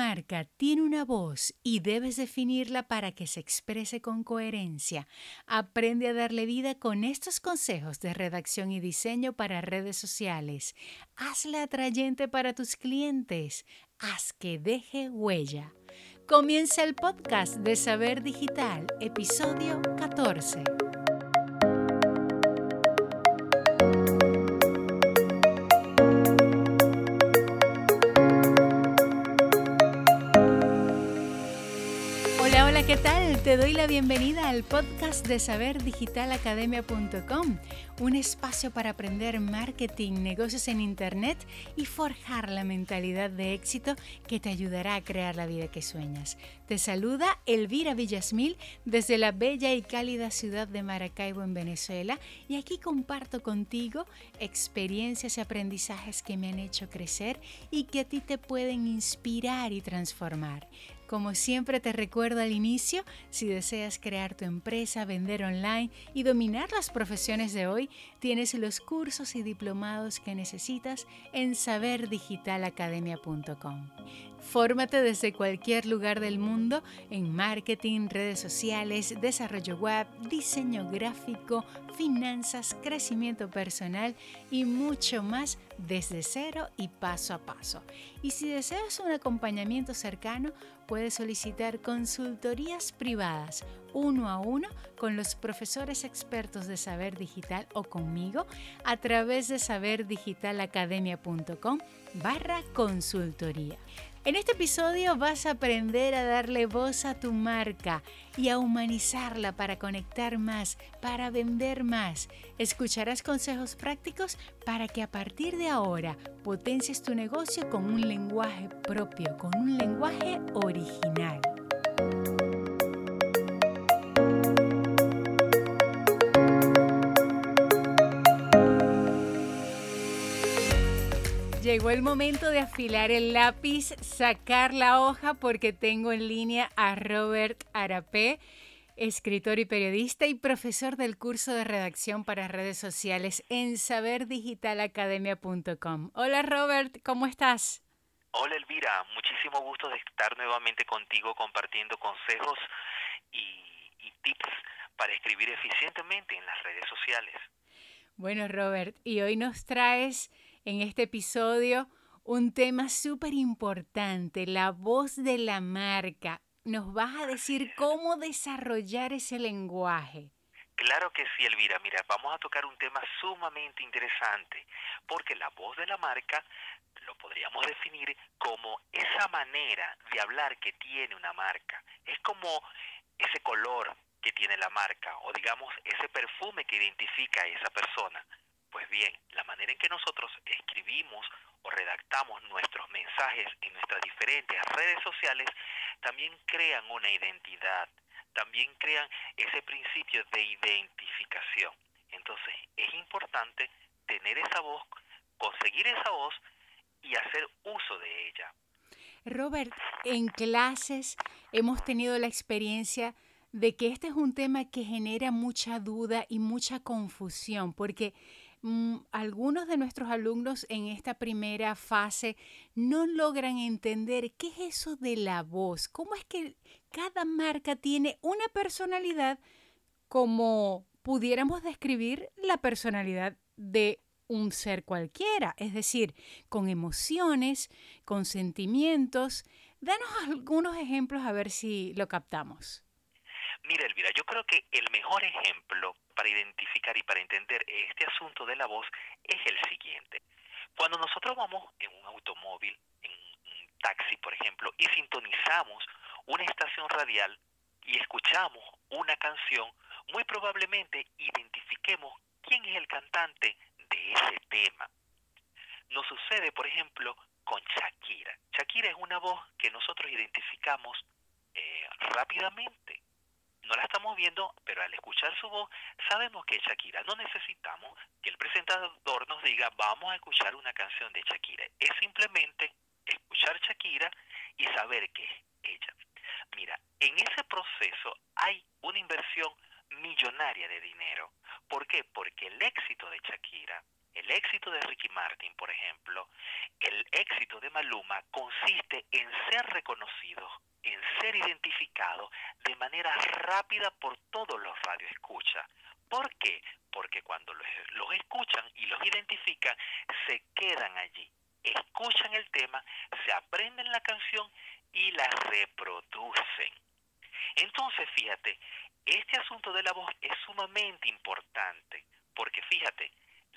marca tiene una voz y debes definirla para que se exprese con coherencia. Aprende a darle vida con estos consejos de redacción y diseño para redes sociales. Hazla atrayente para tus clientes. Haz que deje huella. Comienza el podcast de Saber Digital, episodio 14. Te doy la bienvenida al podcast de saberdigitalacademia.com, un espacio para aprender marketing, negocios en Internet y forjar la mentalidad de éxito que te ayudará a crear la vida que sueñas. Te saluda Elvira Villasmil desde la bella y cálida ciudad de Maracaibo en Venezuela y aquí comparto contigo experiencias y aprendizajes que me han hecho crecer y que a ti te pueden inspirar y transformar. Como siempre te recuerdo al inicio, si deseas crear tu empresa, vender online y dominar las profesiones de hoy, tienes los cursos y diplomados que necesitas en saberdigitalacademia.com. Fórmate desde cualquier lugar del mundo en marketing, redes sociales, desarrollo web, diseño gráfico, finanzas, crecimiento personal y mucho más desde cero y paso a paso. Y si deseas un acompañamiento cercano, puedes solicitar consultorías privadas uno a uno con los profesores expertos de Saber Digital o conmigo a través de saberdigitalacademia.com barra consultoría. En este episodio vas a aprender a darle voz a tu marca y a humanizarla para conectar más, para vender más. Escucharás consejos prácticos para que a partir de ahora potencies tu negocio con un lenguaje propio, con un lenguaje original. Llegó el momento de afilar el lápiz, sacar la hoja porque tengo en línea a Robert Arapé, escritor y periodista y profesor del curso de redacción para redes sociales en saberdigitalacademia.com. Hola Robert, ¿cómo estás? Hola Elvira, muchísimo gusto de estar nuevamente contigo compartiendo consejos y, y tips para escribir eficientemente en las redes sociales. Bueno Robert, y hoy nos traes en este episodio un tema súper importante, la voz de la marca. Nos vas a decir cómo desarrollar ese lenguaje. Claro que sí, Elvira. Mira, vamos a tocar un tema sumamente interesante, porque la voz de la marca lo podríamos definir como esa manera de hablar que tiene una marca. Es como ese color que tiene la marca, o digamos ese perfume que identifica a esa persona. Pues bien, la manera en que nosotros escribimos o redactamos nuestros mensajes en nuestras diferentes redes sociales también crean una identidad, también crean ese principio de identificación. Entonces es importante tener esa voz, conseguir esa voz y hacer uso de ella. Robert, en clases hemos tenido la experiencia de que este es un tema que genera mucha duda y mucha confusión, porque algunos de nuestros alumnos en esta primera fase no logran entender qué es eso de la voz, cómo es que cada marca tiene una personalidad como pudiéramos describir la personalidad de un ser cualquiera, es decir, con emociones, con sentimientos. Danos algunos ejemplos a ver si lo captamos. Mira, Elvira, yo creo que el mejor ejemplo para identificar y para entender este asunto de la voz es el siguiente. Cuando nosotros vamos en un automóvil, en un taxi, por ejemplo, y sintonizamos una estación radial y escuchamos una canción, muy probablemente identifiquemos quién es el cantante de ese tema. Nos sucede, por ejemplo, con Shakira. Shakira es una voz que nosotros identificamos eh, rápidamente no la estamos viendo, pero al escuchar su voz sabemos que es Shakira. No necesitamos que el presentador nos diga vamos a escuchar una canción de Shakira. Es simplemente escuchar Shakira y saber que es ella. Mira, en ese proceso hay una inversión millonaria de dinero. ¿Por qué? Porque el éxito de Shakira el éxito de Ricky Martin, por ejemplo, el éxito de Maluma consiste en ser reconocidos, en ser identificados de manera rápida por todos los radioescuchas. ¿Por qué? Porque cuando los, los escuchan y los identifican, se quedan allí, escuchan el tema, se aprenden la canción y la reproducen. Entonces, fíjate, este asunto de la voz es sumamente importante, porque fíjate,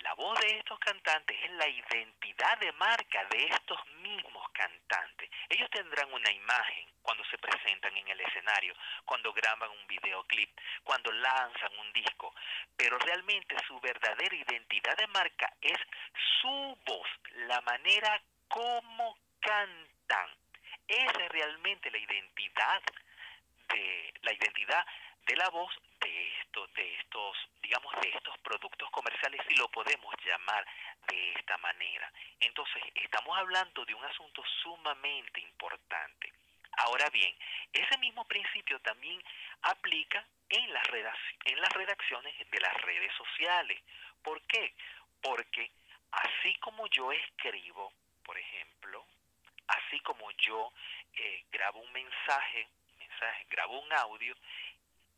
la voz de estos cantantes es la identidad de marca de estos mismos cantantes. Ellos tendrán una imagen cuando se presentan en el escenario, cuando graban un videoclip, cuando lanzan un disco, pero realmente su verdadera identidad de marca es su voz, la manera como cantan. Esa es realmente la identidad de la identidad de la voz de estos, de estos, digamos, de estos productos comerciales, si lo podemos llamar de esta manera. Entonces, estamos hablando de un asunto sumamente importante. Ahora bien, ese mismo principio también aplica en las, en las redacciones de las redes sociales. ¿Por qué? Porque así como yo escribo, por ejemplo, así como yo eh, grabo un mensaje, mensaje, grabo un audio,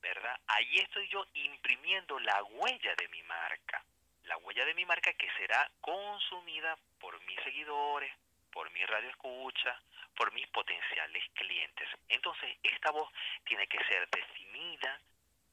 ¿verdad? Ahí estoy yo imprimiendo la huella de mi marca, la huella de mi marca que será consumida por mis seguidores, por mi radio escucha, por mis potenciales clientes. Entonces, esta voz tiene que ser definida,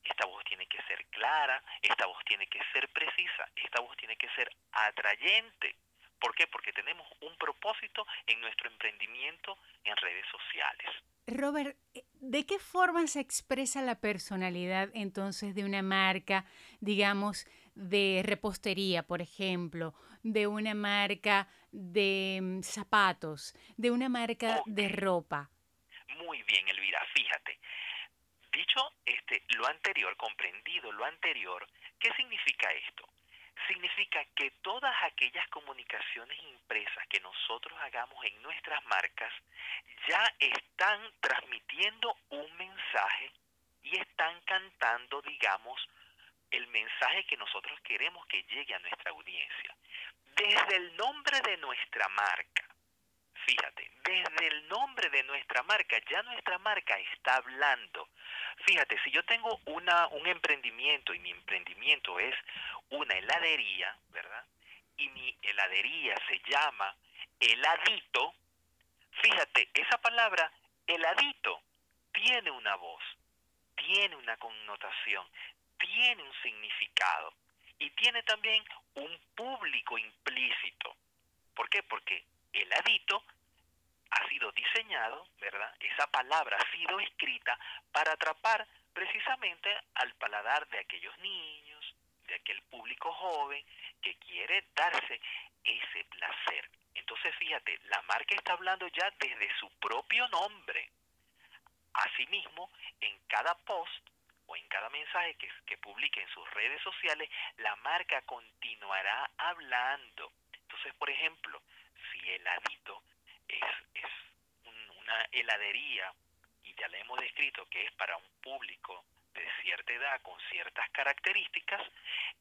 esta voz tiene que ser clara, esta voz tiene que ser precisa, esta voz tiene que ser atrayente. ¿Por qué? Porque tenemos un propósito en nuestro emprendimiento en redes sociales. Robert, ¿de qué forma se expresa la personalidad entonces de una marca, digamos, de repostería, por ejemplo, de una marca de mm, zapatos, de una marca de ropa? Muy bien, Elvira, fíjate. Dicho este, lo anterior, comprendido lo anterior, ¿qué significa esto? Significa que todas aquellas comunicaciones impresas que nosotros hagamos en nuestras marcas ya están transmitiendo un mensaje y están cantando, digamos, el mensaje que nosotros queremos que llegue a nuestra audiencia. Desde el nombre de nuestra marca, fíjate, desde el nombre de nuestra marca, ya nuestra marca está hablando. Fíjate, si yo tengo una, un emprendimiento y mi emprendimiento es una heladería, ¿verdad? Y mi heladería se llama heladito, fíjate, esa palabra heladito tiene una voz, tiene una connotación, tiene un significado y tiene también un público implícito. ¿Por qué? Porque heladito ha sido diseñado, ¿verdad? Esa palabra ha sido escrita para atrapar precisamente al paladar de aquellos niños, de aquel público joven que quiere darse ese placer. Entonces, fíjate, la marca está hablando ya desde su propio nombre. Asimismo, en cada post o en cada mensaje que, que publique en sus redes sociales, la marca continuará hablando. Entonces, por ejemplo, el adito es, es una heladería, y ya le hemos descrito que es para un público de cierta edad con ciertas características,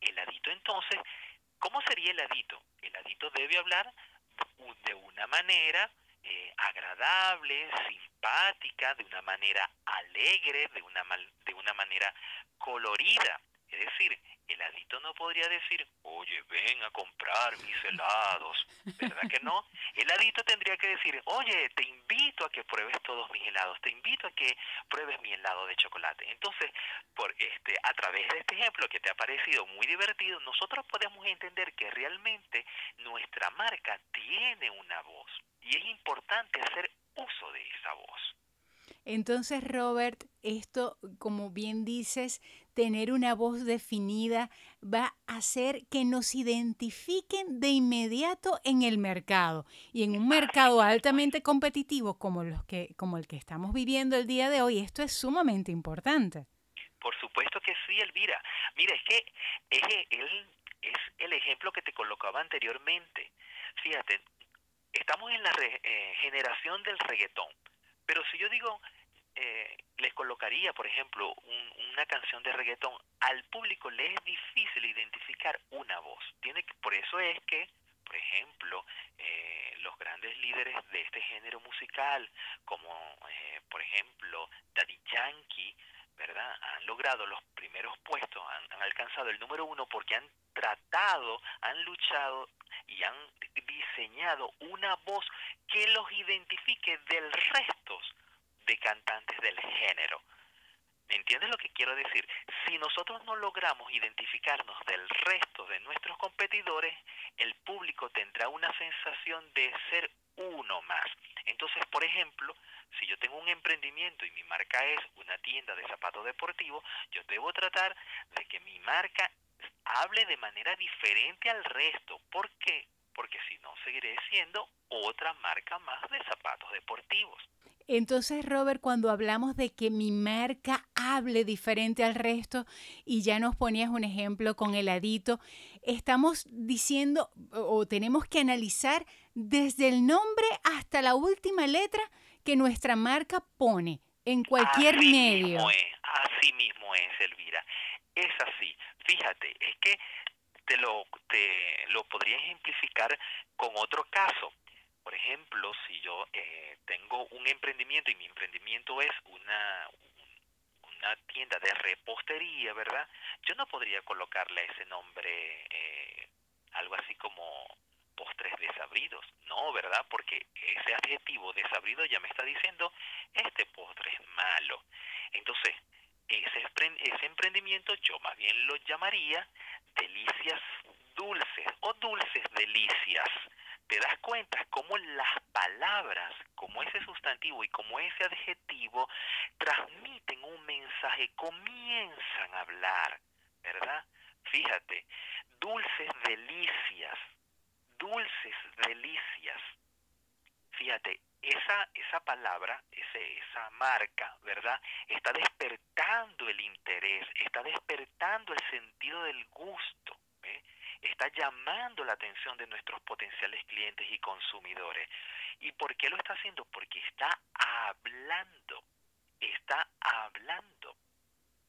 el adito entonces, ¿cómo sería el adito? El adito debe hablar de una manera eh, agradable, simpática, de una manera alegre, de una, de una manera colorida. Es decir, el adito no podría decir, oye, ven a comprar mis helados, ¿verdad que no? El adito tendría que decir, oye, te invito a que pruebes todos mis helados, te invito a que pruebes mi helado de chocolate. Entonces, por este, a través de este ejemplo que te ha parecido muy divertido, nosotros podemos entender que realmente nuestra marca tiene una voz y es importante hacer uso de esa voz. Entonces, Robert, esto, como bien dices, tener una voz definida va a hacer que nos identifiquen de inmediato en el mercado y en un mercado altamente competitivo como los que como el que estamos viviendo el día de hoy, esto es sumamente importante. Por supuesto que sí, Elvira. Mira, es que es el, es el ejemplo que te colocaba anteriormente. Fíjate, estamos en la eh, generación del reggaetón, pero si yo digo eh, les colocaría, por ejemplo, una canción de reggaetón, al público le es difícil identificar una voz. Tiene que, por eso es que, por ejemplo, eh, los grandes líderes de este género musical, como eh, por ejemplo Daddy Yankee, ¿verdad? Han logrado los primeros puestos, han, alcanzado el número uno porque han tratado, han luchado y han diseñado una voz que los identifique del resto de cantantes del género. ¿Me entiendes lo que quiero decir? Si nosotros no logramos identificarnos del resto de nuestros competidores, el público tendrá una sensación de ser uno más. Entonces, por ejemplo, si yo tengo un emprendimiento y mi marca es una tienda de zapatos deportivos, yo debo tratar de que mi marca hable de manera diferente al resto. ¿Por qué? Porque si no, seguiré siendo otra marca más de zapatos deportivos. Entonces, Robert, cuando hablamos de que mi marca hable diferente al resto, y ya nos ponías un ejemplo con heladito, estamos diciendo o tenemos que analizar desde el nombre hasta la última letra que nuestra marca pone en cualquier medio. así mismo es, Elvira. Es así. Fíjate, es que te lo, te lo podría ejemplificar con otro caso. Por ejemplo, si yo eh, tengo un emprendimiento y mi emprendimiento es una, una tienda de repostería, ¿verdad? Yo no podría colocarle ese nombre, eh, algo así como postres desabridos. No, ¿verdad? Porque ese adjetivo desabrido ya me está diciendo, este postre es malo. Entonces, ese, ese emprendimiento yo más bien lo llamaría delicias dulces o dulces delicias te das cuenta cómo las palabras, como ese sustantivo y como ese adjetivo, transmiten un mensaje, comienzan a hablar, ¿verdad? Fíjate, dulces delicias, dulces delicias. Fíjate, esa, esa palabra, ese, esa marca, ¿verdad? Está despertando el interés, está despertando el sentido del gusto está llamando la atención de nuestros potenciales clientes y consumidores. ¿Y por qué lo está haciendo? Porque está hablando, está hablando.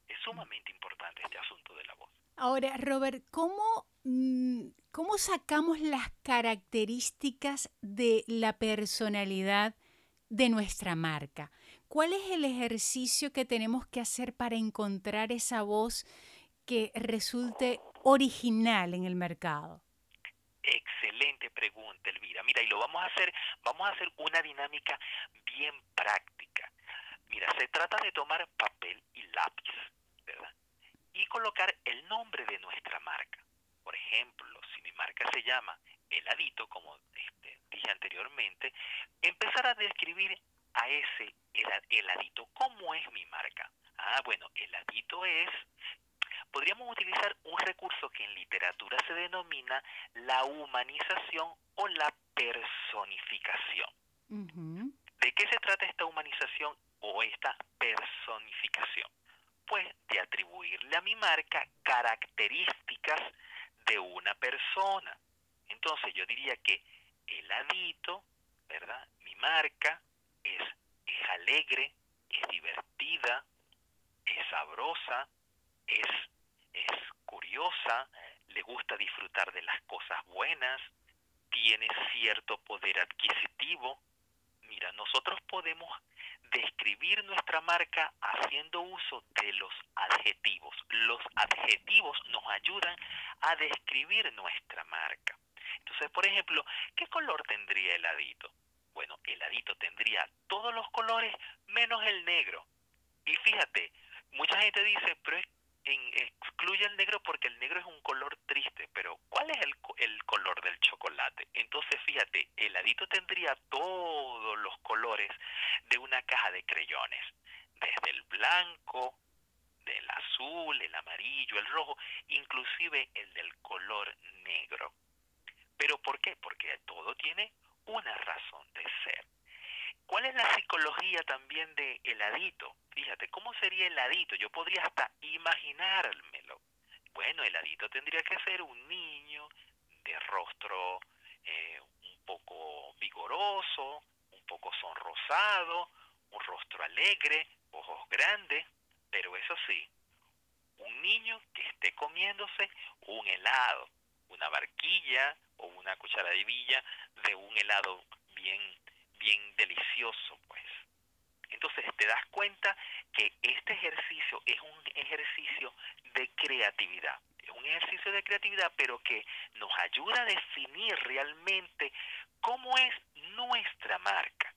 Es sumamente importante este asunto de la voz. Ahora, Robert, ¿cómo, mm, ¿cómo sacamos las características de la personalidad de nuestra marca? ¿Cuál es el ejercicio que tenemos que hacer para encontrar esa voz que resulte original en el mercado? Excelente pregunta, Elvira. Mira, y lo vamos a hacer, vamos a hacer una dinámica bien práctica. Mira, se trata de tomar papel y lápiz, ¿verdad? Y colocar el nombre de nuestra marca. Por ejemplo, si mi marca se llama Heladito, como este, dije anteriormente, empezar a describir a ese heladito. ¿Cómo es mi marca? Ah, bueno, heladito es podríamos utilizar un recurso que en literatura se denomina la humanización o la personificación. ¿De qué se trata esta humanización o esta personificación? Pues de atribuirle a mi marca características de una persona. Entonces yo diría que el adito, ¿verdad? Mi marca es, es alegre, es divertida, es sabrosa, es es curiosa, le gusta disfrutar de las cosas buenas, tiene cierto poder adquisitivo. Mira, nosotros podemos describir nuestra marca haciendo uso de los adjetivos. Los adjetivos nos ayudan a describir nuestra marca. Entonces, por ejemplo, ¿qué color tendría el adito? Bueno, el adito tendría todos los colores menos el negro. Y fíjate, mucha gente dice, pero es excluye el negro porque el negro es un color triste, pero ¿cuál es el, color del chocolate? Entonces, fíjate, el adito tendría todos los colores de una caja de creyones, desde el blanco, del azul, el amarillo, el rojo, inclusive el del color negro. ¿Pero por qué? Porque todo tiene una razón de ser. ¿Cuál es la psicología también de heladito? Fíjate, ¿cómo sería heladito? Yo podría hasta imaginármelo. Bueno, heladito tendría que ser un niño de rostro eh, un poco vigoroso, un poco sonrosado, un rostro alegre, ojos grandes, pero eso sí, un niño que esté comiéndose un helado, una barquilla o una cucharadilla de un helado bien, bien delicioso, pues. Entonces te das cuenta que este ejercicio es un ejercicio de creatividad. Es un ejercicio de creatividad, pero que nos ayuda a definir realmente cómo es nuestra marca.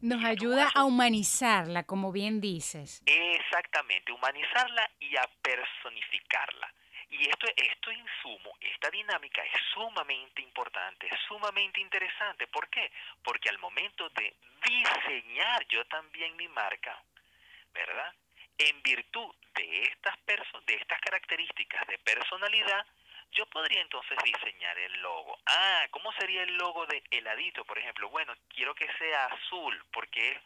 Nos ayuda a humanizarla, como bien dices. Exactamente, humanizarla y a personificarla. Y esto, esto insumo, esta dinámica es sumamente importante, es sumamente interesante. ¿Por qué? Porque al momento de diseñar yo también mi marca, ¿verdad? En virtud de estas, de estas características de personalidad, yo podría entonces diseñar el logo. Ah, ¿cómo sería el logo de heladito, por ejemplo? Bueno, quiero que sea azul, porque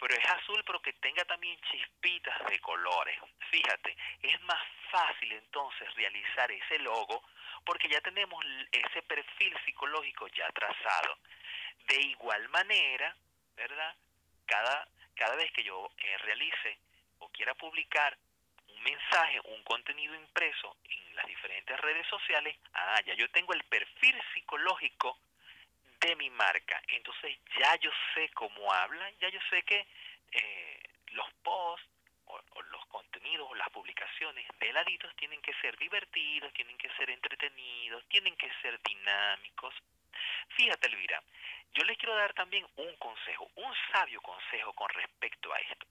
pero es azul pero que tenga también chispitas de colores. Fíjate, es más fácil entonces realizar ese logo porque ya tenemos ese perfil psicológico ya trazado. De igual manera, ¿verdad? Cada, cada vez que yo eh, realice o quiera publicar un mensaje, un contenido impreso en las diferentes redes sociales, ah, ya yo tengo el perfil psicológico de mi marca. Entonces ya yo sé cómo habla, ya yo sé que eh, los posts o, los contenidos o las publicaciones de laditos tienen que ser divertidos, tienen que ser entretenidos, tienen que ser dinámicos. Fíjate, Elvira, yo les quiero dar también un consejo, un sabio consejo con respecto a esto.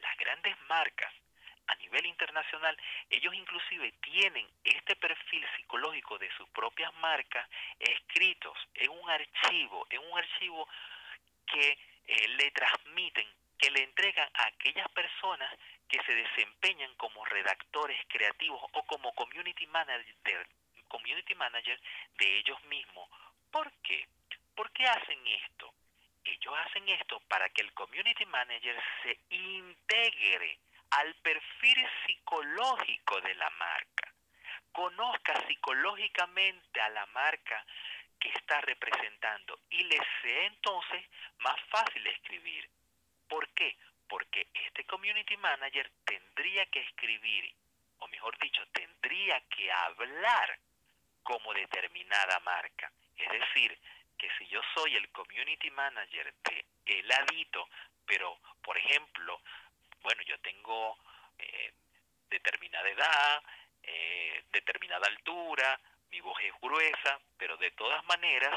Las grandes marcas a nivel internacional, ellos inclusive tienen este perfil psicológico de sus propias marcas escritos en un archivo, en un archivo que eh, le transmiten, que le entregan a aquellas personas que se desempeñan como redactores creativos o como community manager, community manager de ellos mismos. ¿Por qué? ¿Por qué hacen esto? Ellos hacen esto para que el community manager se integre al perfil psicológico de la marca, conozca psicológicamente a la marca que está representando y le sea entonces más fácil escribir. ¿Por qué? Porque este community manager tendría que escribir, o mejor dicho, tendría que hablar como determinada marca. Es decir, que si yo soy el community manager de Heladito, pero por ejemplo bueno, yo tengo eh, determinada edad, eh, determinada altura, mi voz es gruesa, pero de todas maneras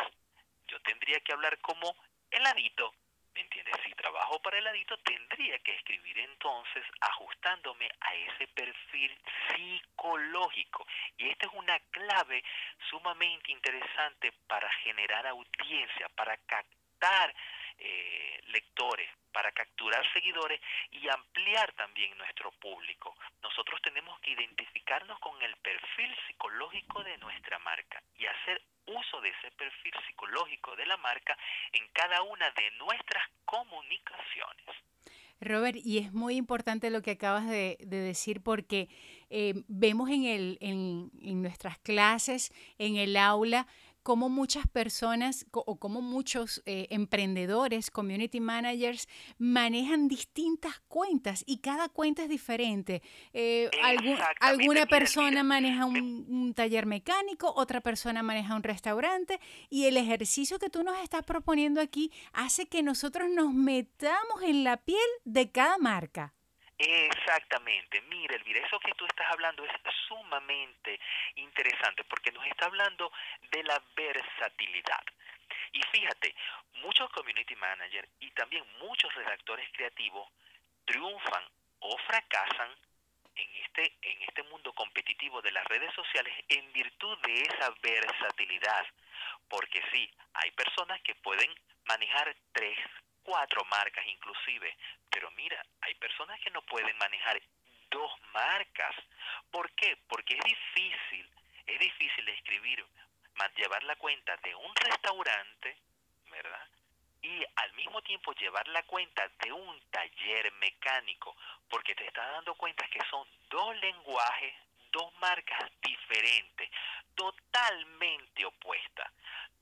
yo tendría que hablar como heladito, ¿me entiendes? Si trabajo para heladito tendría que escribir entonces ajustándome a ese perfil psicológico. Y esta es una clave sumamente interesante para generar audiencia, para captar eh, lectores, para capturar seguidores y ampliar también nuestro público. Nosotros tenemos que identificarnos con el perfil psicológico de nuestra marca y hacer uso de ese perfil psicológico de la marca en cada una de nuestras comunicaciones. Robert, y es muy importante lo que acabas de, decir porque eh, vemos en, el, en, en nuestras clases, en el aula, cómo muchas personas o cómo muchos eh, emprendedores, community managers, manejan distintas cuentas y cada cuenta es diferente. Eh, alguna persona maneja un, taller mecánico, otra persona maneja un restaurante y el ejercicio que tú nos estás proponiendo aquí hace que nosotros nos metamos en la piel de cada marca. Exactamente, mira Elvira, eso que tú estás hablando es sumamente interesante porque nos está hablando de la versatilidad. Y fíjate, muchos community managers y también muchos redactores creativos triunfan o fracasan en este, en este mundo competitivo de las redes sociales en virtud de esa versatilidad. Porque sí, hay personas que pueden manejar tres, cuatro marcas inclusive, pero mira, hay personas que no pueden manejar dos marcas. ¿Por qué? Porque es difícil, es difícil escribir, llevar la cuenta de un restaurante, ¿verdad? Y al mismo tiempo llevar la cuenta de un taller mecánico, porque te estás dando cuenta que son dos lenguajes, dos marcas diferentes, totalmente opuestas.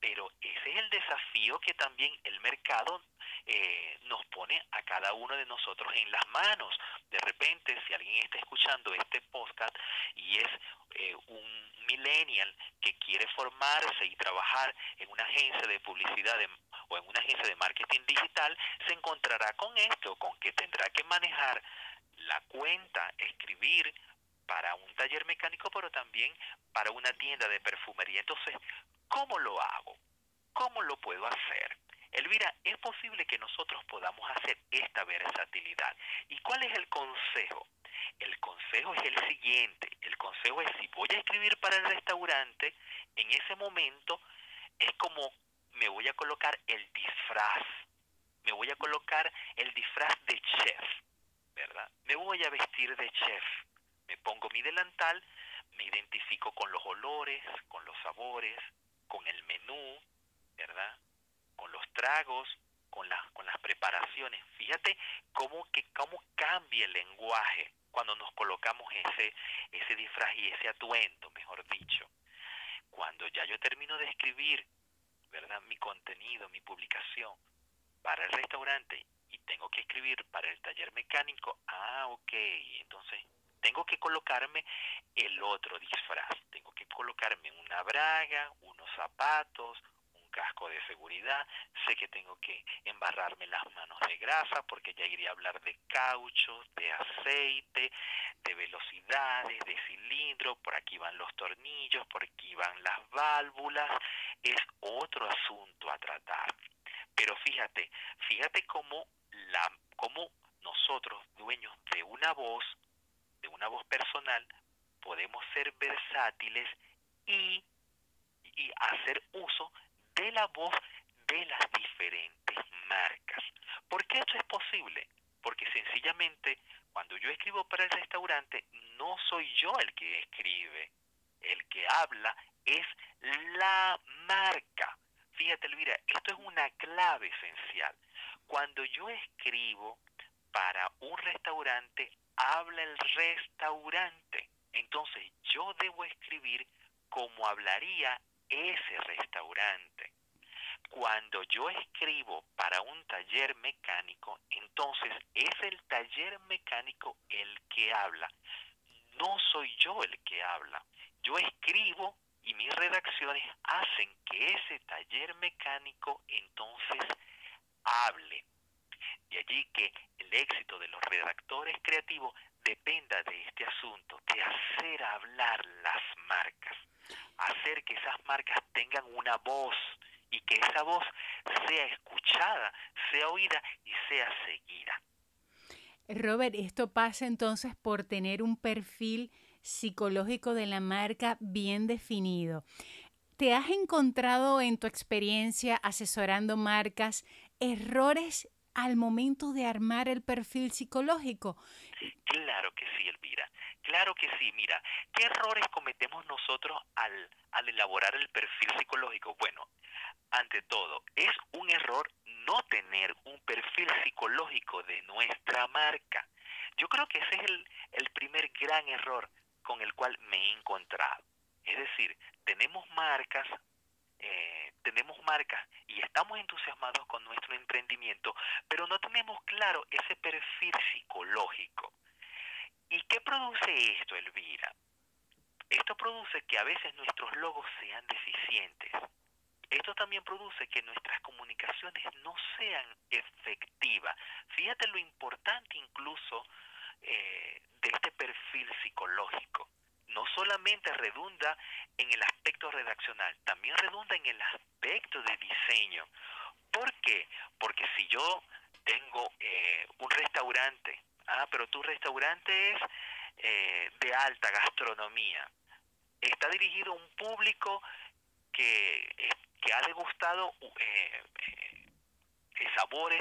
Pero ese es el desafío que también el mercado eh, nos pone a cada uno de nosotros en las manos. De repente, si alguien está escuchando este podcast y es eh, un millennial que quiere formarse y trabajar en una agencia de publicidad o en una agencia de marketing digital, se encontrará con esto, con que tendrá que manejar la cuenta, escribir para un taller mecánico, pero también para una tienda de perfumería. Entonces, ¿cómo lo hago? ¿Cómo lo puedo hacer? Elvira, es posible que nosotros podamos hacer esta versatilidad. ¿Y cuál es el consejo? El consejo es el siguiente. El consejo es si voy a escribir para el restaurante, en ese momento es como me voy a colocar el disfraz. Me voy a colocar el disfraz de chef, ¿verdad? Me voy a vestir de chef. Me pongo mi delantal, me identifico con los olores, con los sabores, con el menú, ¿verdad? Con los tragos, con las, con las preparaciones. Fíjate cómo, que, cómo cambia el lenguaje cuando nos colocamos ese, ese disfraz y ese atuendo, mejor dicho. Cuando ya yo termino de escribir, ¿verdad? Mi contenido, mi publicación para el restaurante y tengo que escribir para el taller mecánico, ah, ok, entonces tengo que colocarme el otro disfraz, tengo que colocarme una braga, unos zapatos, casco de seguridad, sé que tengo que embarrarme las manos de grasa porque ya iría a hablar de caucho, de aceite, de velocidades, de cilindro, por aquí van los tornillos, por aquí van las válvulas, es otro asunto a tratar. Pero fíjate, fíjate cómo la cómo nosotros dueños de una voz, de una voz personal, podemos ser versátiles y, y hacer uso de la voz de las diferentes marcas. ¿Por qué esto es posible? Porque sencillamente cuando yo escribo para el restaurante no soy yo el que escribe, el que habla es la marca. Fíjate, Elvira, esto es una clave esencial. Cuando yo escribo para un restaurante, habla el restaurante. Entonces yo debo escribir como hablaría ese restaurante. Cuando yo escribo para un taller mecánico, entonces es el taller mecánico el que habla. No soy yo el que habla. Yo escribo y mis redacciones hacen que ese taller mecánico entonces hable. De allí que el éxito de los redactores creativos dependa de este asunto, de hacer hablar las marcas hacer que esas marcas tengan una voz y que esa voz sea escuchada, sea oída y sea seguida. Robert, esto pasa entonces por tener un perfil psicológico de la marca bien definido. ¿Te has encontrado en tu experiencia asesorando marcas errores al momento de armar el perfil psicológico? Claro que sí, Elvira. Claro que sí. Mira, ¿qué errores cometemos nosotros al, al elaborar el perfil psicológico? Bueno, ante todo, es un error no tener un perfil psicológico de nuestra marca. Yo creo que ese es el, el primer gran error con el cual me he encontrado. Es decir, tenemos marcas eh, tenemos marcas y estamos entusiasmados con nuestro emprendimiento, pero no tenemos claro ese perfil psicológico. ¿Y qué produce esto, Elvira? Esto produce que a veces nuestros logos sean deficientes. Esto también produce que nuestras comunicaciones no sean efectivas. Fíjate lo importante incluso eh, de este perfil psicológico no solamente redunda en el aspecto redaccional, también redunda en el aspecto de diseño. ¿Por qué? Porque si yo tengo eh, un restaurante, ah, pero tu restaurante es eh, de alta gastronomía, está dirigido a un público que, eh, que ha degustado sabores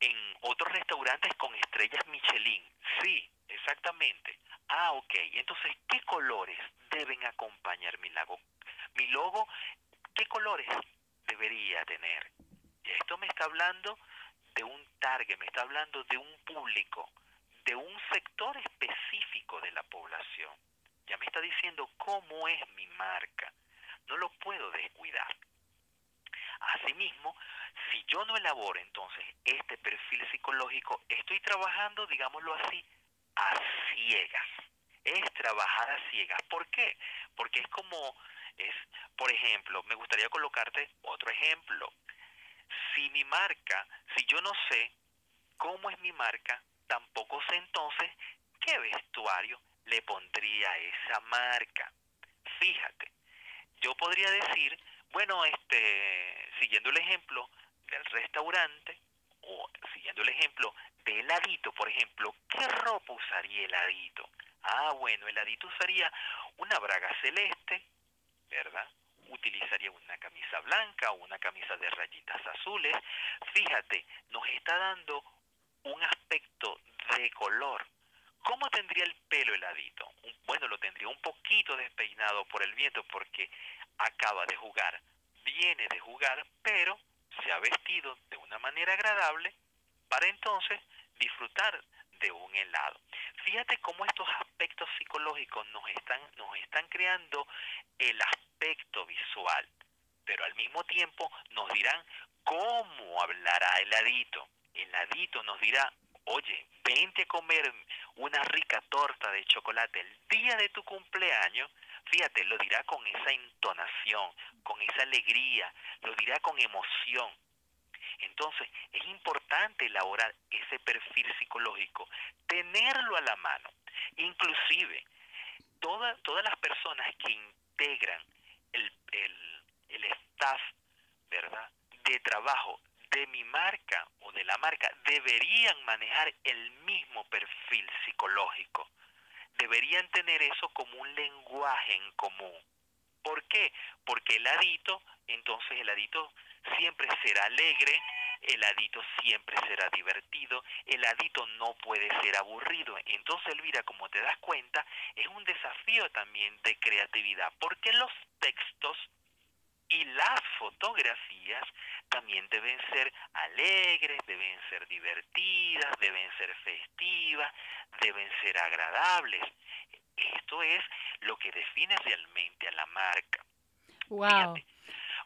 en otros restaurantes con estrellas Michelin. Sí, exactamente. Ah, ok. Entonces, ¿qué colores deben acompañar mi logo? Mi logo, ¿qué colores debería tener? Esto me está hablando de un target, me está hablando de un público, de un sector específico de la población. Ya me está diciendo cómo es mi marca. No lo puedo descuidar. Asimismo, si yo no elaboro entonces este perfil psicológico, estoy trabajando, digámoslo así, a ciegas. Es trabajar a ciegas. ¿Por qué? Porque es como, es, por ejemplo, me gustaría colocarte otro ejemplo. Si mi marca, si yo no sé cómo es mi marca, tampoco sé entonces qué vestuario le pondría a esa marca. Fíjate, yo podría decir, bueno, este, siguiendo el ejemplo del restaurante, o siguiendo el ejemplo de heladito, por ejemplo, ¿qué ropa usaría heladito? Ah, bueno, heladito usaría una braga celeste, ¿verdad? Utilizaría una camisa blanca o una camisa de rayitas azules. Fíjate, nos está dando un aspecto de color. ¿Cómo tendría el pelo heladito? Bueno, lo tendría un poquito despeinado por el viento porque acaba de jugar, viene de jugar, pero se ha vestido de una manera agradable para entonces disfrutar de un helado. Fíjate cómo estos aspectos psicológicos nos están, nos están creando el aspecto visual, pero al mismo tiempo nos dirán cómo hablará heladito. Heladito nos dirá, oye, vente a comer una rica torta de chocolate el día de tu cumpleaños Fíjate, lo dirá con esa entonación, con esa alegría, lo dirá con emoción. Entonces, es importante elaborar ese perfil psicológico, tenerlo a la mano. Inclusive, todas las personas que integran el, el, el staff, ¿verdad?, de trabajo de mi marca o de la marca deberían manejar el mismo perfil psicológico deberían tener eso como un lenguaje en común. ¿Por qué? Porque el adito, entonces el adito siempre será alegre, el adito siempre será divertido, el adito no puede ser aburrido. Entonces, Elvira, como te das cuenta, es un desafío también de creatividad, porque los textos y las fotografías también deben ser alegres, deben ser divertidas, deben ser festivas, deben ser agradables. Esto es lo que define realmente a la marca. Wow.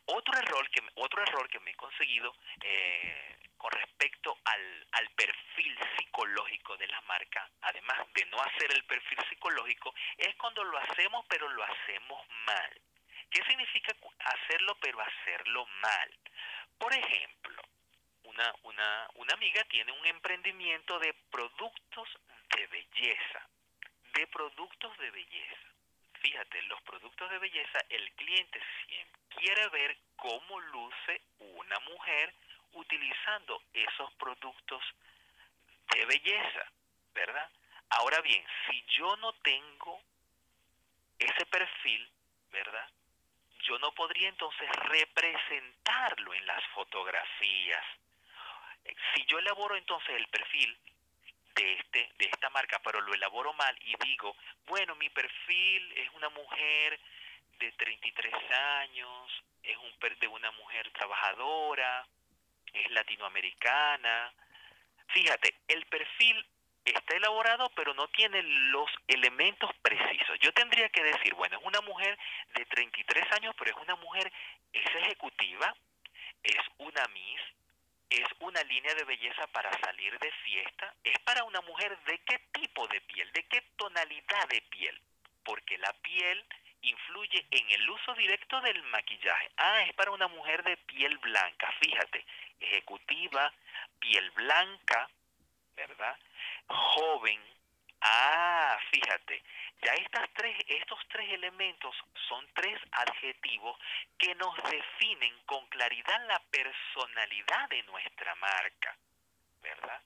otro error que otro error que me he conseguido eh, con respecto al, al perfil psicológico de la marca, además de no hacer el perfil psicológico, es cuando lo hacemos pero lo hacemos mal. ¿Qué significa hacerlo pero hacerlo mal? Por ejemplo, una, una, una amiga tiene un emprendimiento de productos de belleza, de productos de belleza. Fíjate, los productos de belleza, el cliente siempre quiere ver cómo luce una mujer utilizando esos productos de belleza, ¿verdad? Ahora bien, si yo no tengo ese perfil, ¿verdad? Yo no podría entonces representarlo en las fotografías. Si yo elaboro entonces el perfil de este de esta marca, pero lo elaboro mal y digo, bueno, mi perfil es una mujer de 33 años, es un de una mujer trabajadora, es latinoamericana. Fíjate, el perfil está elaborado, pero no tiene los elementos precisos. Yo tendría que decir, bueno, es una mujer de 33 años, pero es una mujer, es ejecutiva, es una Miss, es una línea de belleza para salir de fiesta, es para una mujer de qué tipo de piel, de qué tonalidad de piel, porque la piel influye en el uso directo del maquillaje. Ah, es para una mujer de piel blanca, fíjate, ejecutiva, piel blanca, ¿verdad? Joven. Ah, fíjate, ya estas tres, estos tres elementos son tres adjetivos que nos definen con claridad la personalidad de nuestra marca, ¿verdad?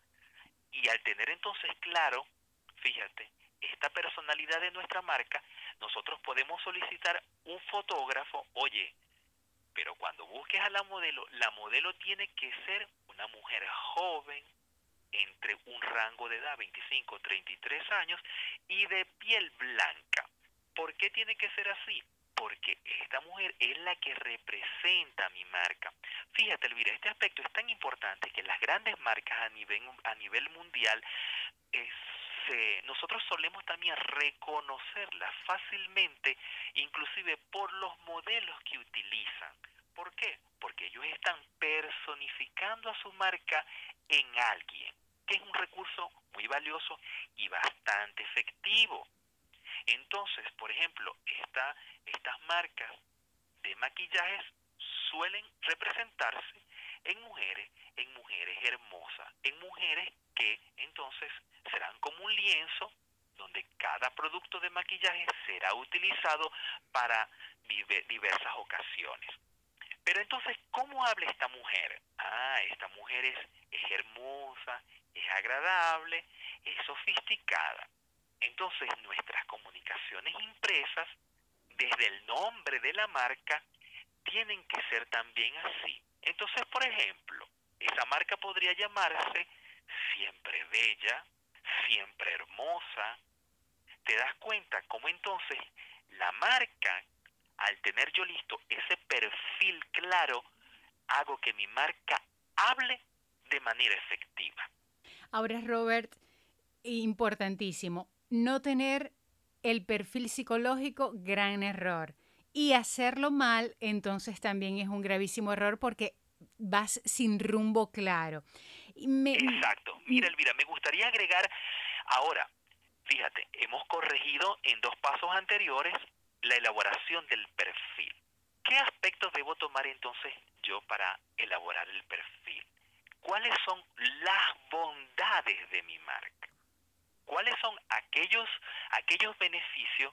Y al tener entonces claro, fíjate, esta personalidad de nuestra marca, nosotros podemos solicitar un fotógrafo, oye, pero cuando busques a la modelo, la modelo tiene que ser una mujer joven, entre un rango de edad 25 33 años y de piel blanca. ¿Por qué tiene que ser así? Porque esta mujer es la que representa mi marca. Fíjate, Elvira, este aspecto es tan importante que las grandes marcas a nivel, a nivel mundial, nosotros solemos también reconocerlas fácilmente, inclusive por los modelos que utilizan ¿Por qué? Porque ellos están personificando a su marca en alguien, que es un recurso muy valioso y bastante efectivo. Entonces, por ejemplo, estas marcas de maquillajes suelen representarse en mujeres, en mujeres hermosas, en mujeres que entonces serán como un lienzo donde cada producto de maquillaje será utilizado para diversas ocasiones. Pero entonces, ¿cómo habla esta mujer? Ah, esta mujer es, es hermosa, es agradable, es sofisticada. Entonces, nuestras comunicaciones impresas, desde el nombre de la marca, tienen que ser también así. Entonces, por ejemplo, esa marca podría llamarse siempre bella, siempre hermosa. ¿Te das cuenta cómo entonces la marca, al tener yo listo ese perfil claro, hago que mi marca hable de manera efectiva? Ahora, Robert, importantísimo, no tener el perfil psicológico, gran error. Y hacerlo mal, entonces también es un gravísimo error porque vas sin rumbo claro. Exacto. Mira, Elvira, me gustaría agregar ahora, fíjate, hemos corregido en dos pasos anteriores la elaboración del perfil. ¿Qué aspectos debo tomar entonces yo para elaborar el perfil? ¿Cuáles son las bondades de mi marca? ¿Cuáles son aquellos, aquellos beneficios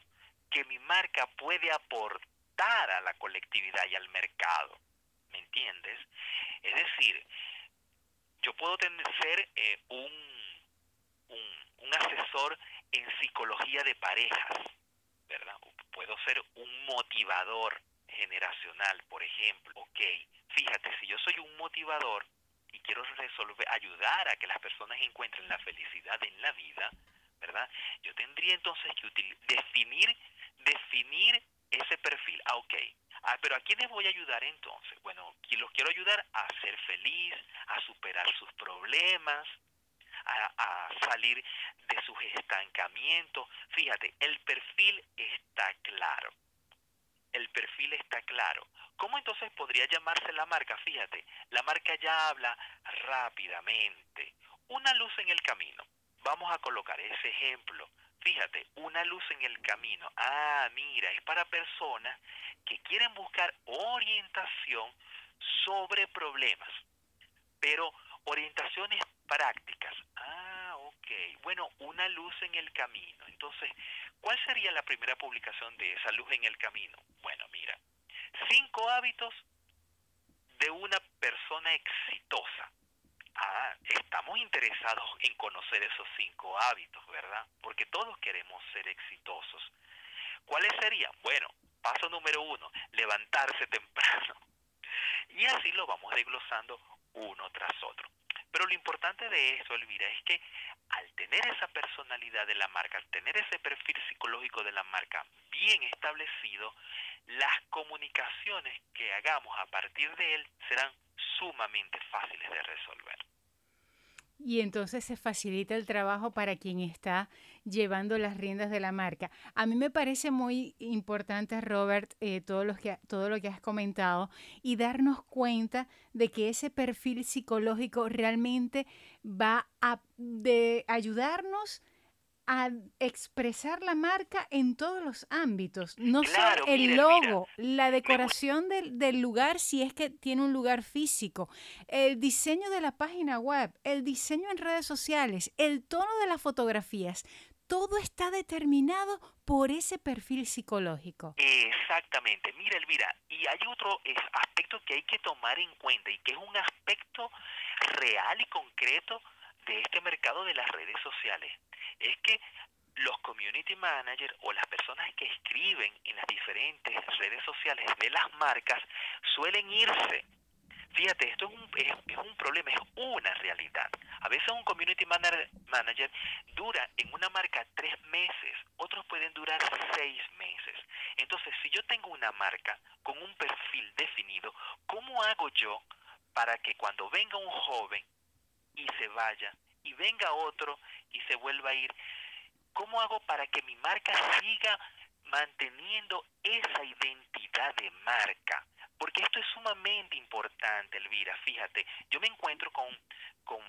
que mi marca puede aportar a la colectividad y al mercado? ¿Me entiendes? Es decir, yo puedo tener, ser eh, un, un, asesor en psicología de parejas, ¿verdad? Puedo ser un motivador generacional, por ejemplo. Ok, fíjate, si yo soy un motivador y quiero resolver, ayudar a que las personas encuentren la felicidad en la vida, ¿verdad? Yo tendría entonces que definir, definir ese perfil. Ah, ok, Ah, pero ¿a quiénes voy a ayudar entonces? Bueno, los quiero ayudar a ser feliz, a superar sus problemas, a, salir de sus estancamientos. Fíjate, el perfil está claro. El perfil está claro. ¿Cómo entonces podría llamarse la marca? Fíjate, la marca ya habla rápidamente. Una luz en el camino. Vamos a colocar ese ejemplo. Fíjate, una luz en el camino. Ah, mira, es para personas que quieren buscar orientación sobre problemas, pero orientaciones prácticas. Ah, ok. Bueno, una luz en el camino. Entonces, ¿cuál sería la primera publicación de esa luz en el camino? Bueno, mira, cinco hábitos de una persona exitosa. Ah, estamos interesados en conocer esos cinco hábitos, ¿verdad? Porque todos queremos ser exitosos. ¿Cuáles serían? Bueno, paso número uno, levantarse temprano. Y así lo vamos desglosando uno tras otro. Pero lo importante de eso, Elvira, es que al tener esa personalidad de la marca, al tener ese perfil psicológico de la marca bien establecido, las comunicaciones que hagamos a partir de él serán sumamente fáciles de resolver. Y entonces se facilita el trabajo para quien está llevando las riendas de la marca. A mí me parece muy importante, Robert, eh, todo, lo que, todo lo que has comentado y darnos cuenta de que ese perfil psicológico realmente va a de ayudarnos a expresar la marca en todos los ámbitos, no solo el logo, la decoración del, del, lugar si es que tiene un lugar físico, el diseño de la página web, el diseño en redes sociales, el tono de las fotografías, todo está determinado por ese perfil psicológico. Exactamente. Mira, Elvira, y hay otro aspecto que hay que tomar en cuenta y que es un aspecto real y concreto de este mercado de las redes sociales. Es que los community managers o las personas que escriben en las diferentes redes sociales de las marcas suelen irse Fíjate, esto es un, es, un problema, es una realidad. A veces un community manager dura en una marca tres meses, otros pueden durar seis meses. Entonces, si yo tengo una marca con un perfil definido, ¿cómo hago yo para que cuando venga un joven y se vaya, y venga otro y se vuelva a ir, ¿cómo hago para que mi marca siga manteniendo esa identidad de marca? Porque esto es sumamente importante, Elvira. Fíjate, yo me encuentro con, con,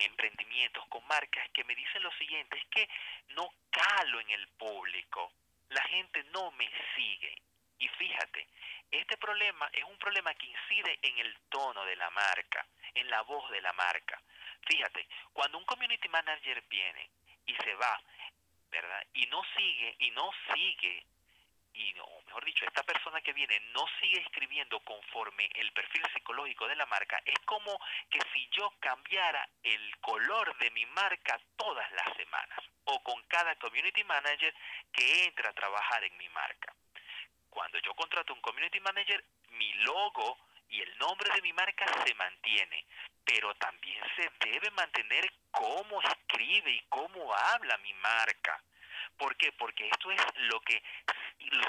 emprendimientos, con marcas que me dicen lo siguiente, es que no calo en el público, la gente no me sigue. Y fíjate, este problema es un problema que incide en el tono de la marca, en la voz de la marca. Fíjate, cuando un community manager viene y se va, ¿verdad? Y no sigue, y no sigue, y no, mejor dicho, esta persona que viene no sigue escribiendo conforme el perfil psicológico de la marca, es como que si yo cambiara el color de mi marca todas las semanas, o con cada community manager que entra a trabajar en mi marca. Cuando yo contrato un community manager, mi logo y el nombre de mi marca se mantiene, pero también se debe mantener cómo escribe y cómo habla mi marca. ¿Por qué? Porque esto es lo que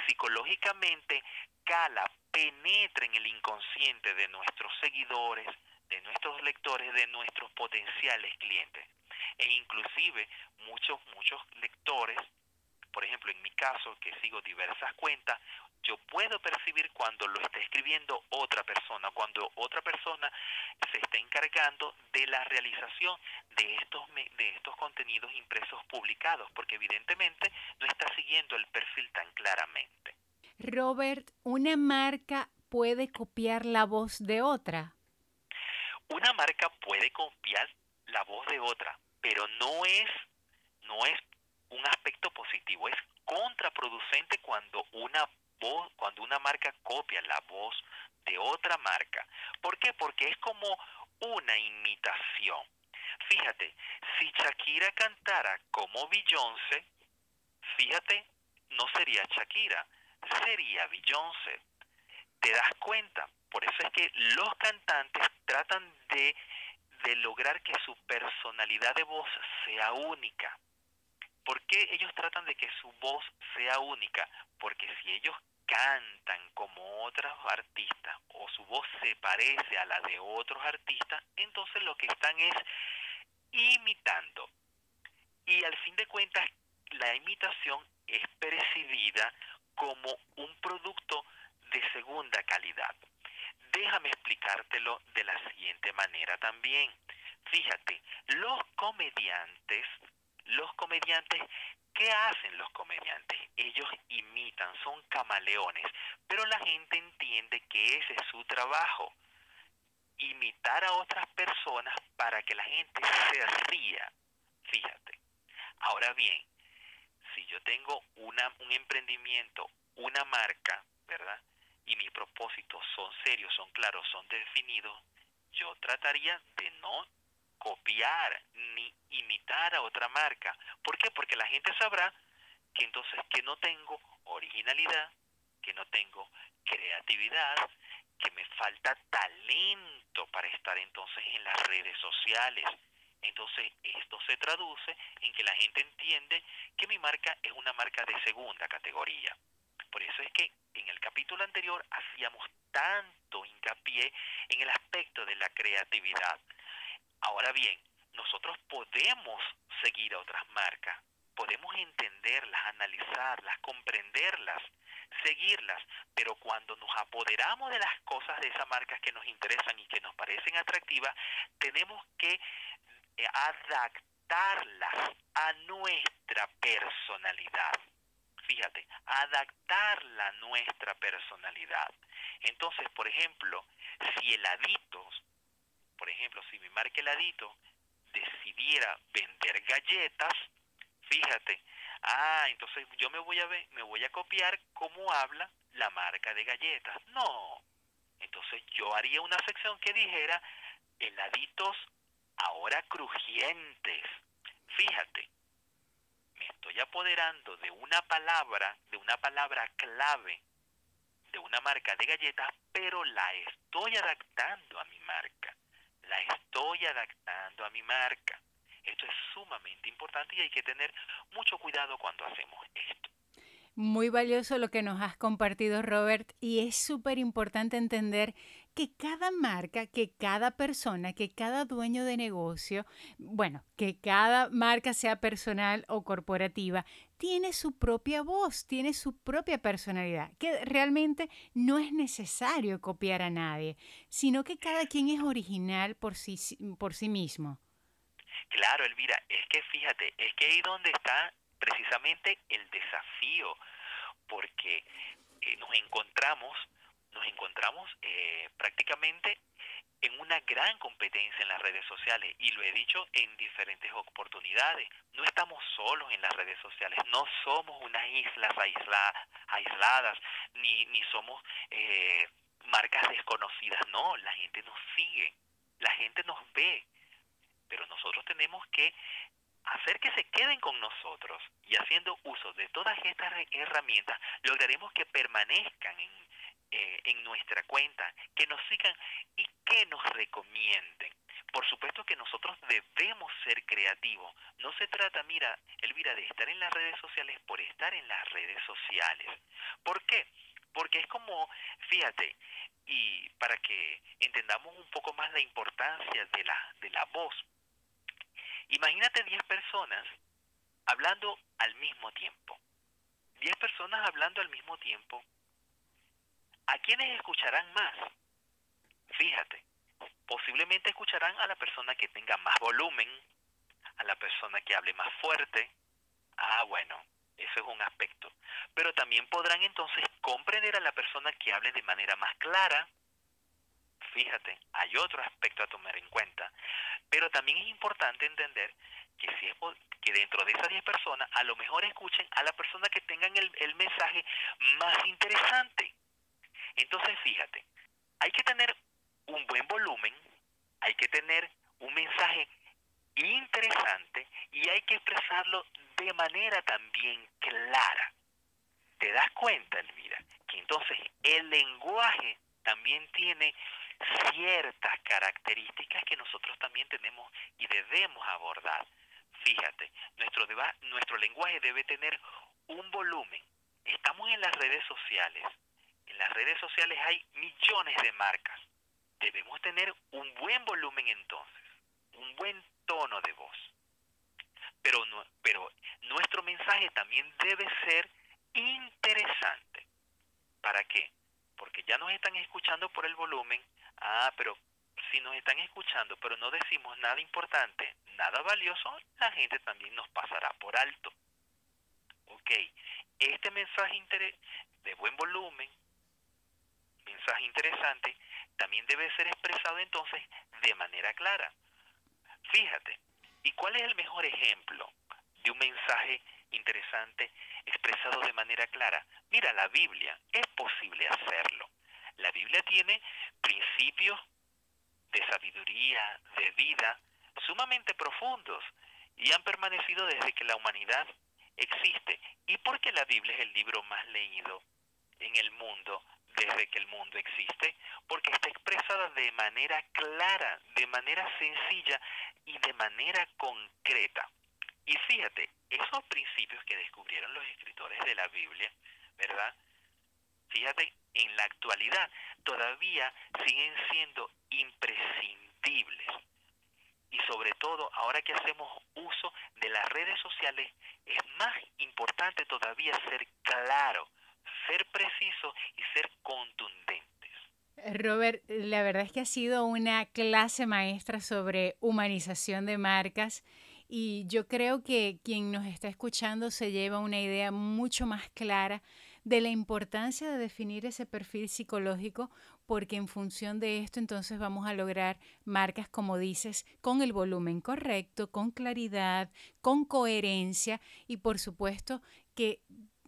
psicológicamente cala, penetra en el inconsciente de nuestros seguidores, de nuestros lectores, de nuestros potenciales clientes. E inclusive muchos, muchos lectores, por ejemplo en mi caso, que sigo diversas cuentas, yo puedo percibir cuando lo está escribiendo otra persona, cuando otra persona se está encargando de la realización de estos, de estos contenidos impresos publicados, porque evidentemente no está siguiendo el perfil tan claramente. Robert, ¿una marca puede copiar la voz de otra? Una marca puede copiar la voz de otra, pero no es, no es un aspecto positivo, es contraproducente cuando una cuando una marca copia la voz de otra marca. ¿Por qué? Porque es como una imitación. Fíjate, si Shakira cantara como Beyoncé, fíjate, no sería Shakira, sería Beyoncé. ¿Te das cuenta? Por eso es que los cantantes tratan de, de lograr que su personalidad de voz sea única. ¿Por qué ellos tratan de que su voz sea única? Porque si ellos cantan como otros artistas o su voz se parece a la de otros artistas, entonces lo que están es imitando. Y al fin de cuentas, la imitación es percibida como un producto de segunda calidad. Déjame explicártelo de la siguiente manera también. Fíjate, los comediantes los comediantes, ¿qué hacen los comediantes? Ellos imitan, son camaleones, pero la gente entiende que ese es su trabajo, imitar a otras personas para que la gente se ría. Fíjate. Ahora bien, si yo tengo una, un emprendimiento, una marca, ¿verdad? Y mis propósitos son serios, son claros, son definidos, yo trataría de no copiar ni imitar a otra marca. ¿Por qué? Porque la gente sabrá que entonces que no tengo originalidad, que no tengo creatividad, que me falta talento para estar entonces en las redes sociales. Entonces esto se traduce en que la gente entiende que mi marca es una marca de segunda categoría. Por eso es que en el capítulo anterior hacíamos tanto hincapié en el aspecto de la creatividad. Ahora bien, nosotros podemos seguir a otras marcas, podemos entenderlas, analizarlas, comprenderlas, seguirlas, pero cuando nos apoderamos de las cosas de esas marcas que nos interesan y que nos parecen atractivas, tenemos que eh, adaptarlas a nuestra personalidad. Fíjate, adaptarla a nuestra personalidad. Entonces, por ejemplo, si el por ejemplo, si mi marca heladito decidiera vender galletas, fíjate, ah, entonces yo me voy a ver, me voy a copiar cómo habla la marca de galletas. No. Entonces yo haría una sección que dijera heladitos ahora crujientes. Fíjate, me estoy apoderando de una palabra, de una palabra clave de una marca de galletas, pero la estoy adaptando a mi marca la estoy adaptando a mi marca. Esto es sumamente importante y hay que tener mucho cuidado cuando hacemos esto. Muy valioso lo que nos has compartido, Robert, y es súper importante entender que cada marca, que cada persona, que cada dueño de negocio, bueno, que cada marca sea personal o corporativa, tiene su propia voz, tiene su propia personalidad, que realmente no es necesario copiar a nadie, sino que cada quien es original por sí, por sí mismo. Claro, Elvira, es que fíjate, es que ahí donde está precisamente el desafío, porque eh, nos encontramos, nos encontramos eh, prácticamente en una gran competencia en las redes sociales y lo he dicho en diferentes oportunidades. No estamos solos en las redes sociales, no somos unas islas aisladas, ni, ni somos eh, marcas desconocidas, no, la gente nos sigue, la gente nos ve, pero nosotros tenemos que hacer que se queden con nosotros y haciendo uso de todas estas herramientas, lograremos que permanezcan en, eh, en nuestra cuenta, que nos sigan y que nos recomienden. Por supuesto que nosotros debemos ser creativos. No se trata, mira, Elvira, de estar en las redes sociales por estar en las redes sociales. ¿Por qué? Porque es como, fíjate, y para que entendamos un poco más la importancia de la, de la voz, Imagínate 10 personas hablando al mismo tiempo. 10 personas hablando al mismo tiempo. ¿A quiénes escucharán más? Fíjate, posiblemente escucharán a la persona que tenga más volumen, a la persona que hable más fuerte. Ah, bueno, eso es un aspecto. Pero también podrán entonces comprender a la persona que hable de manera más clara. Fíjate, hay otro aspecto a tomar en cuenta. Pero también es importante entender que si es que dentro de esas 10 personas a lo mejor escuchen a la persona que tengan el, el mensaje más interesante. Entonces, fíjate, hay que tener un buen volumen, hay que tener un mensaje interesante y hay que expresarlo de manera también clara. ¿Te das cuenta, Elvira? Que entonces el lenguaje también tiene ciertas características que nosotros también tenemos y debemos abordar. Fíjate, nuestro, nuestro lenguaje debe tener un volumen. Estamos en las redes sociales. En las redes sociales hay millones de marcas. Tener un buen volumen entonces, un buen tono de voz. Pero, pero nuestro mensaje también debe ser interesante. ¿Para qué? Porque ya nos están escuchando por el volumen, Ah, pero si nos están escuchando, pero no decimos nada importante, nada valioso, la gente también nos pasará por alto. Ok, este mensaje de buen volumen, mensaje interesante, también debe ser expresado entonces de manera clara. Fíjate, ¿y cuál es el mejor ejemplo de un mensaje interesante expresado de manera clara? Mira, la Biblia, es posible hacerlo. La Biblia tiene principios de sabiduría, de vida, sumamente profundos y han permanecido desde que la humanidad existe. Y porque la Biblia es el libro más leído en el mundo desde que el mundo existe, porque está expresada de manera clara, de manera sencilla y de manera concreta. Y fíjate, esos principios que descubrieron los escritores de la Biblia, ¿verdad? Fíjate, en la actualidad todavía siguen siendo imprescindibles. Y sobre todo, ahora que hacemos uso de las redes sociales, es más importante todavía ser claro, ser preciso y ser contundentes. Robert, la verdad es que ha sido una clase maestra sobre humanización de marcas y yo creo que quien nos está escuchando se lleva una idea mucho más clara de la importancia de definir ese perfil psicológico porque en función de esto entonces vamos a lograr marcas, como dices, con el volumen correcto, con claridad, con coherencia y por supuesto que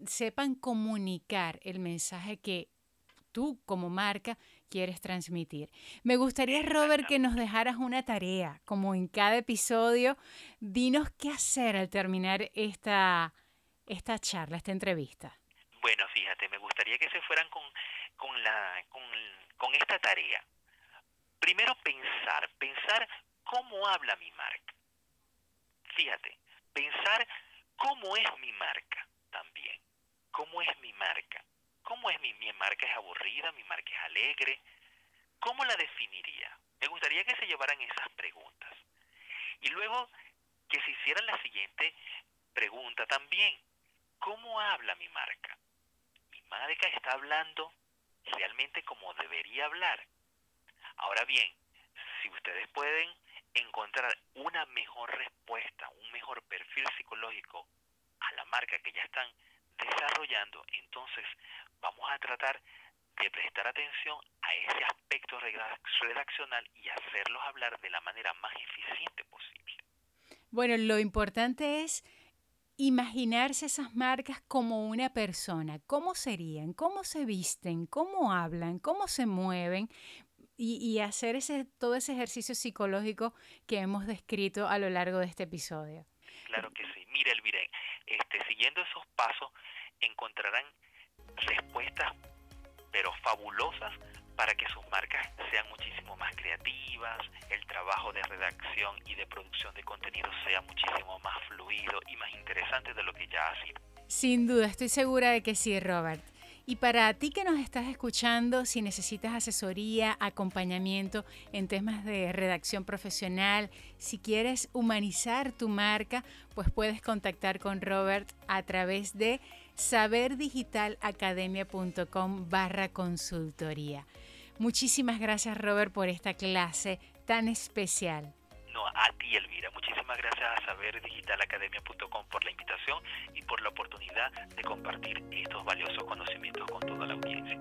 sepan comunicar el mensaje que tú como marca quieres transmitir. Me gustaría, Robert, que nos dejaras una tarea, como en cada episodio. Dinos qué hacer al terminar esta, esta charla, esta entrevista. Bueno, fíjate, me gustaría que se fueran con, con, la, con, con esta tarea. Primero pensar, pensar cómo habla mi marca. Fíjate, pensar cómo es mi marca también. ¿Cómo es mi marca? ¿Cómo es mi, mi marca? ¿Es aburrida? ¿Mi marca es alegre? ¿cómo la definiría? Me gustaría que se llevaran esas preguntas. Y luego que se hicieran la siguiente pregunta también. ¿Cómo habla mi marca? ¿Mi marca está hablando realmente como debería hablar? Ahora bien, si ustedes pueden encontrar una mejor respuesta, un mejor perfil psicológico a la marca que ya están desarrollando, entonces vamos a tratar de prestar atención a ese aspecto redaccional y hacerlos hablar de la manera más eficiente posible. Bueno, lo importante es imaginarse esas marcas como una persona, cómo serían, cómo se visten, cómo hablan, cómo se mueven y, hacer ese, todo ese ejercicio psicológico que hemos descrito a lo largo de este episodio. Claro que sí. Mira, Elvira, este, siguiendo esos pasos encontrarán respuestas pero fabulosas para que sus marcas sean muchísimo más creativas, el trabajo de redacción y de producción de contenido sea muchísimo más fluido y más interesante de lo que ya ha sido. Sin duda, estoy segura de que sí, Robert. Y para ti que nos estás escuchando, si necesitas asesoría, acompañamiento en temas de redacción profesional, si quieres humanizar tu marca, pues puedes contactar con Robert a través de saberdigitalacademia.com barra consultoría. Muchísimas gracias Robert por esta clase tan especial. A ti Elvira, muchísimas gracias a saberdigitalacademia.com por la invitación y por la oportunidad de compartir estos valiosos conocimientos con toda la audiencia.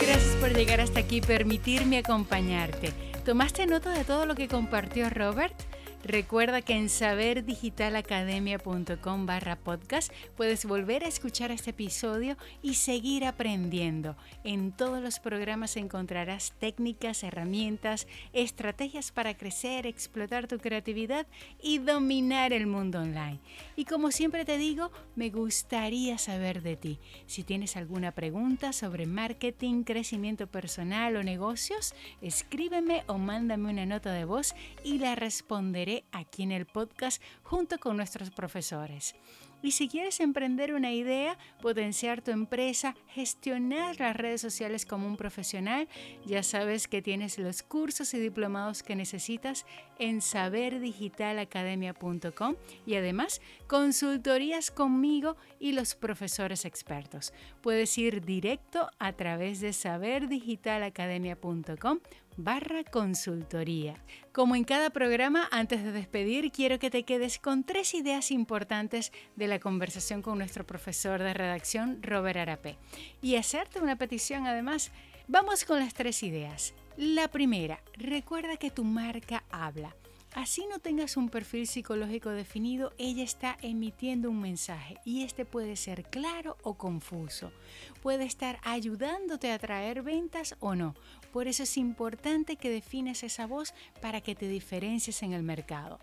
Gracias por llegar hasta aquí permitirme acompañarte. ¿Tomaste nota de todo lo que compartió Robert? Recuerda que en saberdigitalacademia.com barra podcast puedes volver a escuchar este episodio y seguir aprendiendo. En todos los programas encontrarás técnicas, herramientas, estrategias para crecer, explotar tu creatividad y dominar el mundo online. Y como siempre te digo, me gustaría saber de ti. Si tienes alguna pregunta sobre marketing, crecimiento personal o negocios, escríbeme o mándame una nota de voz y la responderé aquí en el podcast junto con nuestros profesores. Y si quieres emprender una idea, potenciar tu empresa, gestionar las redes sociales como un profesional, ya sabes que tienes los cursos y diplomados que necesitas en saberdigitalacademia.com y además consultorías conmigo y los profesores expertos. Puedes ir directo a través de saberdigitalacademia.com barra consultoría. Como en cada programa, antes de despedir, quiero que te quedes con tres ideas importantes de la conversación con nuestro profesor de redacción, Robert Arapé. Y hacerte una petición además. Vamos con las tres ideas. La primera, recuerda que tu marca habla. Así no tengas un perfil psicológico definido, ella está emitiendo un mensaje y este puede ser claro o confuso. Puede estar ayudándote a traer ventas o no. Por eso es importante que defines esa voz para que te diferencies en el mercado.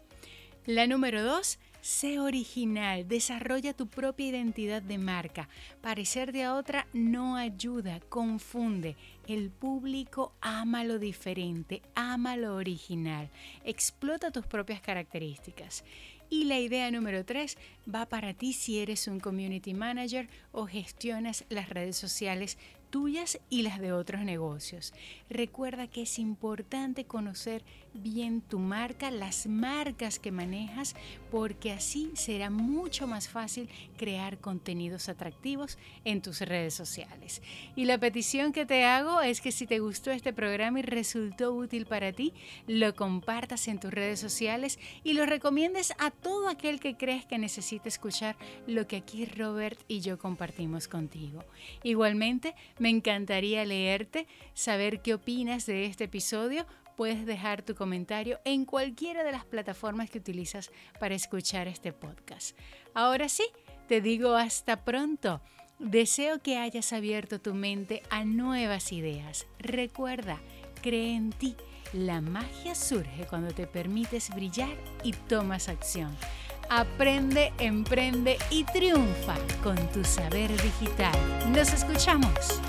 La número dos, sé original, desarrolla tu propia identidad de marca. Parecer a otra no ayuda, confunde. El público ama lo diferente, ama lo original. Explota tus propias características. Y la idea número tres va para ti si eres un community manager o gestionas las redes sociales tuyas y las de otros negocios. Recuerda que es importante conocer bien tu marca, las marcas que manejas, porque así será mucho más fácil crear contenidos atractivos en tus redes sociales. Y la petición que te hago es que si te gustó este programa y resultó útil para ti, lo compartas en tus redes sociales y lo recomiendes a todo aquel que crees que necesite escuchar lo que aquí Robert y yo compartimos contigo. Igualmente, me encantaría leerte, saber qué opinas de este episodio. Puedes dejar tu comentario en cualquiera de las plataformas que utilizas para escuchar este podcast. Ahora sí, te digo hasta pronto. Deseo que hayas abierto tu mente a nuevas ideas. Recuerda, cree en ti. La magia surge cuando te permites brillar y tomas acción. Aprende, emprende y triunfa con tu saber digital. Nos escuchamos.